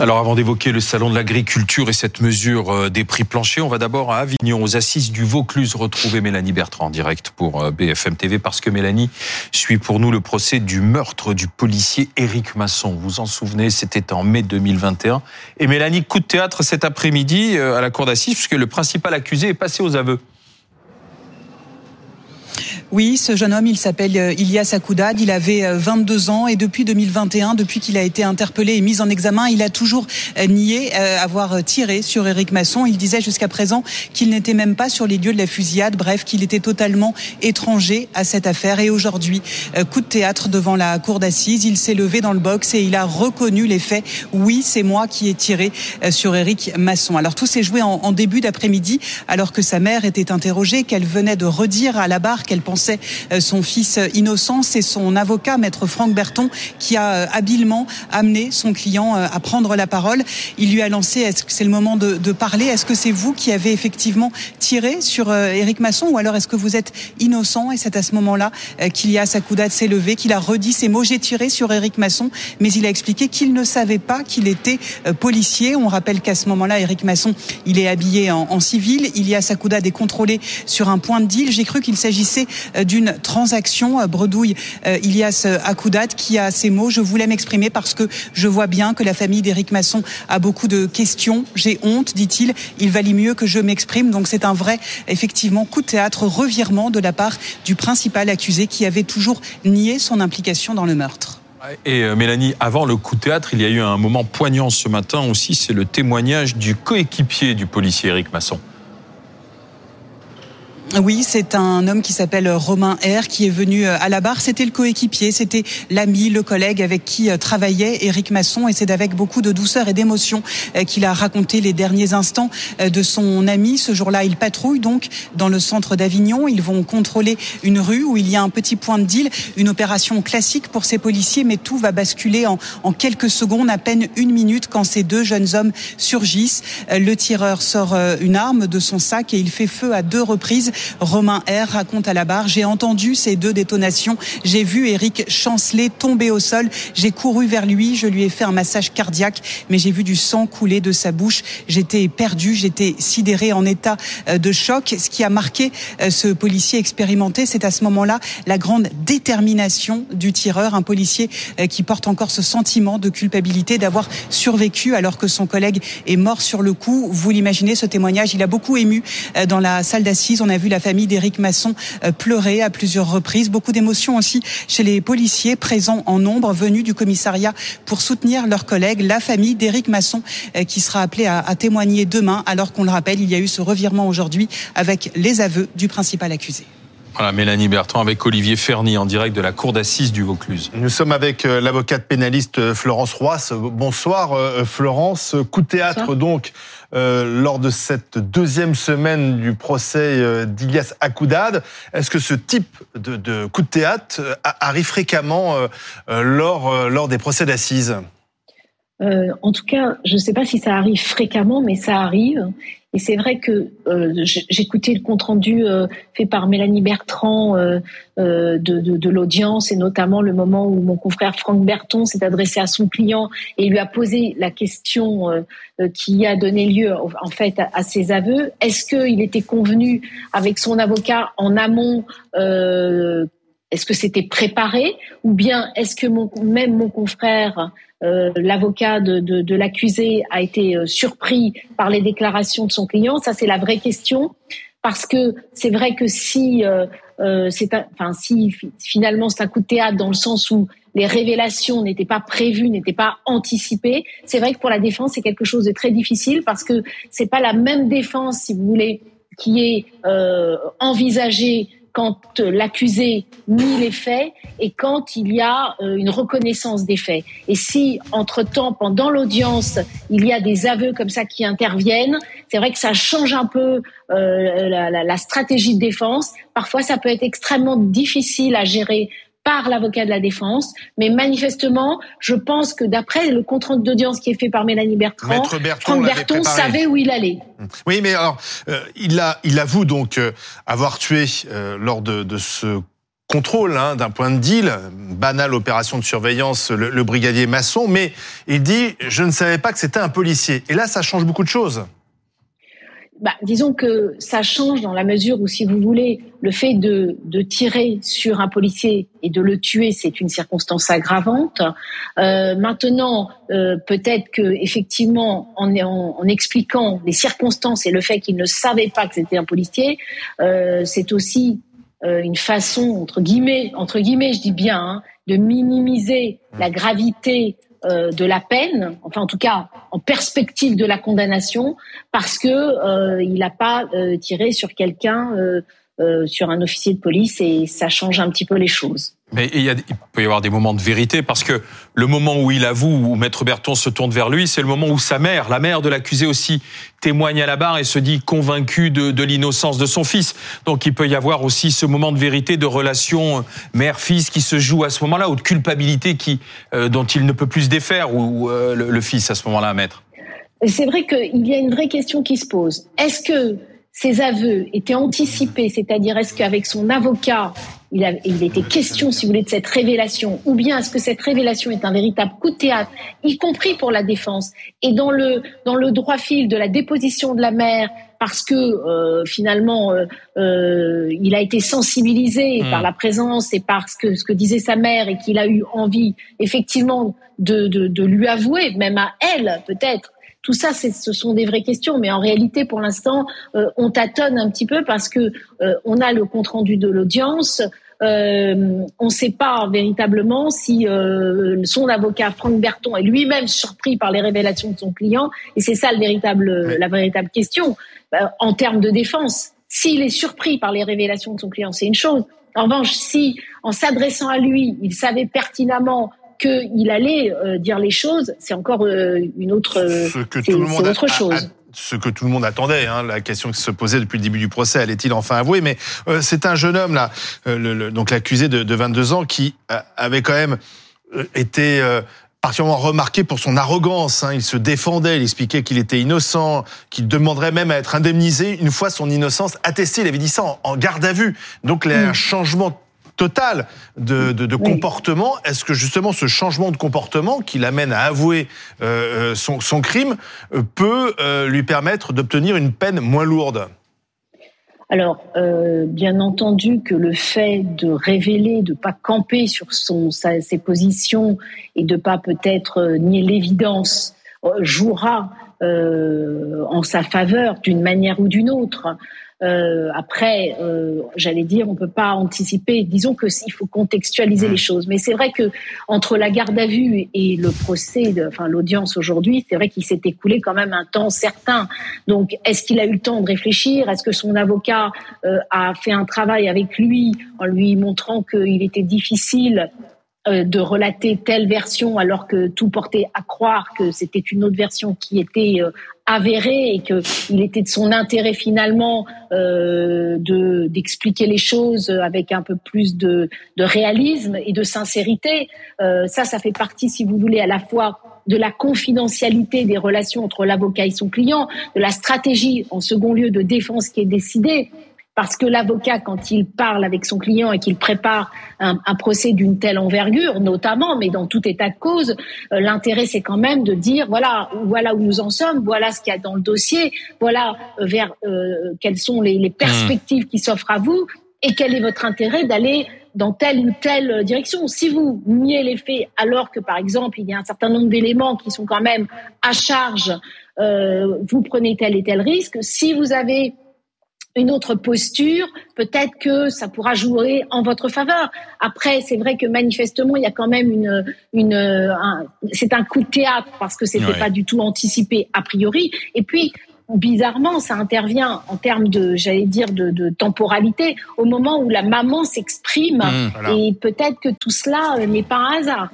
Alors avant d'évoquer le salon de l'agriculture et cette mesure euh, des prix planchers, on va d'abord à Avignon, aux assises du Vaucluse, retrouver Mélanie Bertrand en direct pour euh, BFM TV parce que Mélanie suit pour nous le procès du meurtre du policier Éric Masson. Vous vous en souvenez, c'était en mai 2021. Et Mélanie, coup de théâtre cet après-midi euh, à la cour d'assises puisque le principal accusé est passé aux aveux. Oui, ce jeune homme, il s'appelle euh, Ilias Akoudad, il avait 22 euh, ans et depuis 2021, depuis qu'il a été interpellé et mis en examen, il a toujours euh, nié avoir tiré sur Éric Masson. Il disait jusqu'à présent qu'il n'était même pas sur les lieux de la fusillade, bref, qu'il était totalement étranger à cette affaire. Et aujourd'hui, coup de théâtre devant la cour d'assises, il s'est levé dans le box et il a reconnu les faits. Oui, c'est moi qui ai tiré sur Éric Masson. Alors tout s'est joué en, début d'après-midi, alors que sa mère était interrogée, qu'elle venait de redire à la barre qu'elle pensait euh, son fils innocent. C'est son avocat, maître Franck Berton, qui a euh, habilement amené son client euh, à prendre la parole. Il lui a lancé, est-ce que c'est le moment de, parler? Est-ce que c'est vous qui avez effectivement tiré sur Éric Masson ou alors est-ce que vous êtes innocent Et c'est à ce moment-là qu'il y a Sakoudat s'est levé, qu'il a redit ces mots? J'ai tiré sur Éric Masson, mais il a expliqué qu'il ne savait pas qu'il était policier. On rappelle qu'à ce moment-là, Éric Masson, il est habillé en, en civil. Il y a Sakoudat est contrôlé sur un point de deal. J'ai cru qu'il s'agissait euh, d'une transaction. Euh, bredouille euh, Ilias Akoudat qui a ces mots. Je voulais m'exprimer parce que je vois bien que la famille d'Éric Masson a beaucoup de questions. J'ai honte, dit-il. Il valait mieux que je m'exprime. Donc c'est un vrai, effectivement, coup de théâtre, revirement de la part du principal accusé qui avait toujours nié son implication dans le meurtre. Et Mélanie, avant le coup de théâtre, il y a eu un moment poignant ce matin aussi, c'est le témoignage du coéquipier du policier Éric Masson. Oui, c'est un homme qui s'appelle Romain R qui est venu euh, à la barre. C'était le coéquipier, c'était l'ami, le collègue avec qui euh, travaillait Éric Masson et c'est avec beaucoup de douceur et d'émotion euh, qu'il a raconté les derniers instants de son ami. Ce jour-là, il patrouille donc dans le centre d'Avignon. Ils vont contrôler une rue où il y a un petit point de deal, une opération classique pour ces policiers, mais tout va basculer en, en quelques secondes, à peine une minute, quand ces deux jeunes hommes surgissent. Le tireur sort une arme de son sac et il fait feu à deux reprises Romain R raconte à la barre, j'ai entendu ces deux détonations, j'ai vu Eric chanceler, tomber au sol, j'ai couru vers lui, je lui ai fait un massage cardiaque, mais j'ai vu du sang couler de sa bouche, j'étais perdu, j'étais sidéré en état euh, de choc. Ce qui a marqué euh, ce policier expérimenté, c'est à ce moment-là la grande détermination du tireur, un policier euh, qui porte encore ce sentiment de culpabilité d'avoir survécu alors que son collègue est mort sur le coup. Vous l'imaginez, ce témoignage, il a beaucoup ému dans la salle d'assises. On a vu la famille d'Éric Masson euh, pleurer à plusieurs reprises. Beaucoup d'émotions aussi chez les policiers présents en nombre venus du commissariat pour soutenir leurs collègues. La famille d'Éric Masson euh, qui sera appelée à, à témoigner demain alors qu'on le rappelle, il y a eu ce revirement aujourd'hui avec les aveux du principal accusé. Voilà, Mélanie Bertrand avec Olivier Ferny en direct de la cour d'assises du Vaucluse. Nous sommes avec euh, l'avocate pénaliste Florence Roisse. Bonsoir Florence. Coup de théâtre donc euh, lors de cette deuxième semaine du procès euh, d'Ilias Akoudad. Est-ce que ce type de, coup de théâtre euh, arrive fréquemment lors, lors des procès d'assises? En tout cas, je ne sais pas si ça arrive fréquemment, mais ça arrive. Et c'est vrai que euh, j'écoutais le compte rendu euh, fait par Mélanie Bertrand euh, euh, de, l'audience et notamment le moment où mon confrère Franck Berton s'est adressé à son client et lui a posé la question qui a donné lieu en fait à, ses aveux. Est-ce qu'il était convenu avec son avocat en amont est-ce que c'était préparé? Ou bien est-ce que même mon confrère, euh, l'avocat de, de, de l'accusé, a été euh, surpris par les déclarations de son client Ça, c'est la vraie question. Parce que c'est vrai que si, euh, euh c'est, enfin, si finalement c'est un coup de théâtre dans le sens où les révélations n'étaient pas prévues, n'étaient pas anticipées, c'est vrai que pour la défense c'est quelque chose de très difficile parce que c'est pas la même défense, si vous voulez, qui est euh, envisagée quand l'accusé nie les faits et quand il y a euh, une reconnaissance des faits. Et si, entre-temps, pendant l'audience, il y a des aveux comme ça qui interviennent, c'est vrai que ça change un peu euh, la, la, la stratégie de défense. Parfois, ça peut être extrêmement difficile à gérer par l'avocat de la défense. Mais manifestement, je pense que d'après le compte rendu d'audience qui est fait par Mélanie Bertrand, Franck Berton savait où il allait. Oui, mais alors, euh, il, a, il avoue donc euh, avoir tué euh, lors de, de ce contrôle hein, d'un point de deal, banale opération de surveillance, le, le brigadier Masson, mais il dit je ne savais pas que c'était un policier. Et là, ça change beaucoup de choses bah, disons que ça change dans la mesure où, si vous voulez, le fait de, de tirer sur un policier et de le tuer, c'est une circonstance aggravante. Euh, maintenant, euh, peut-être que effectivement, en, en, en, expliquant les circonstances et le fait qu'il ne savait pas que c'était un policier, euh, c'est aussi euh, une façon entre guillemets, entre guillemets, je dis bien, hein, de minimiser la gravité euh, de la peine, enfin en tout cas en perspective de la condamnation, parce que euh, il n'a pas euh, tiré sur quelqu'un, sur un officier de police, et ça change un petit peu les choses. Mais il, y a, il, peut y avoir des moments de vérité parce que le moment où il avoue, où Maître Berton se tourne vers lui, c'est le moment où sa mère, la mère de l'accusé aussi, témoigne à la barre et se dit convaincue de, de l'innocence de son fils. Donc il peut y avoir aussi ce moment de vérité, de relation mère-fils qui se joue à ce moment-là, ou de culpabilité qui, euh, dont il ne peut plus se défaire, ou euh, le, le, fils à ce moment-là, Maître. C'est vrai qu'il y a une vraie question qui se pose. Est-ce que ces aveux étaient anticipés, c'est-à-dire est-ce qu'avec son avocat, il, a, il était question, si vous voulez, de cette révélation, ou bien est-ce que cette révélation est un véritable coup de théâtre, y compris pour la défense, et dans le dans le droit fil de la déposition de la mère, parce que euh, finalement euh, euh, il a été sensibilisé mmh. par la présence et par ce que ce que disait sa mère et qu'il a eu envie effectivement de, de, de lui avouer, même à elle peut-être, tout ça, ce sont des vraies questions, mais en réalité, pour l'instant, euh, on tâtonne un petit peu parce que euh, on a le compte rendu de l'audience. Euh, on ne sait pas véritablement si euh, son avocat Franck Berton est lui-même surpris par les révélations de son client, et c'est ça le véritable, oui. la véritable question euh, en termes de défense. S'il est surpris par les révélations de son client, c'est une chose. En revanche, si en s'adressant à lui, il savait pertinemment qu'il allait euh, dire les choses, c'est encore euh, une autre, ce que tout le monde autre chose. A, a, ce que tout le monde attendait, hein, la question qui se posait depuis le début du procès, allait-il enfin avouer? Mais euh, c'est un jeune homme là, euh, le, le, donc l'accusé de, de 22 ans, qui avait quand même été particulièrement remarqué pour son arrogance. Hein. Il se défendait, il expliquait qu'il était innocent, qu'il demanderait même à être indemnisé une fois son innocence attestée. Il avait dit ça en, en garde à vue. Donc il y a un changement total de, de, de oui. comportement. Est-ce que justement ce changement de comportement qui l'amène à avouer euh, son, son, crime euh, peut euh, lui permettre d'obtenir une peine moins lourde? Alors, euh, bien entendu que le fait de révéler, de pas camper sur son, sa, ses positions et de pas peut-être euh, nier l'évidence jouera euh, en sa faveur d'une manière ou d'une autre. Euh, après, euh, j'allais dire, on peut pas anticiper. Disons que s'il faut contextualiser les choses, mais c'est vrai que entre la garde à vue et le procès, de, enfin l'audience aujourd'hui, c'est vrai qu'il s'est écoulé quand même un temps certain. Donc, est-ce qu'il a eu le temps de réfléchir? Est-ce que son avocat euh, a fait un travail avec lui en lui montrant qu'il était difficile de relater telle version alors que tout portait à croire que c'était une autre version qui était euh, avérée et que il était de son intérêt finalement euh, de d'expliquer les choses avec un peu plus de, de réalisme et de sincérité. Euh, ça, ça fait partie, si vous voulez, à la fois de la confidentialité des relations entre l'avocat et son client, de la stratégie en second lieu de défense qui est décidée parce que l'avocat, quand il parle avec son client et qu'il prépare un, procès d'une telle envergure, notamment, mais dans tout état de cause, euh, l'intérêt c'est quand même de dire voilà, voilà où nous en sommes, voilà ce qu'il y a dans le dossier, voilà euh, vers euh, quelles sont les, les perspectives qui s'offrent à vous et quel est votre intérêt d'aller dans telle ou telle direction. Si vous niez les faits alors que, par exemple, il y a un certain nombre d'éléments qui sont quand même à charge, euh, vous prenez tel et tel risque. Si vous avez une autre posture, peut-être que ça pourra jouer en votre faveur. Après, c'est vrai que manifestement, il y a quand même une, une, un, c'est un coup de théâtre parce que c'était ouais. pas du tout anticipé a priori. Et puis, bizarrement, ça intervient en termes de, j'allais dire, de, de, temporalité au moment où la maman s'exprime. Mmh, voilà. Et peut-être que tout cela n'est pas un hasard.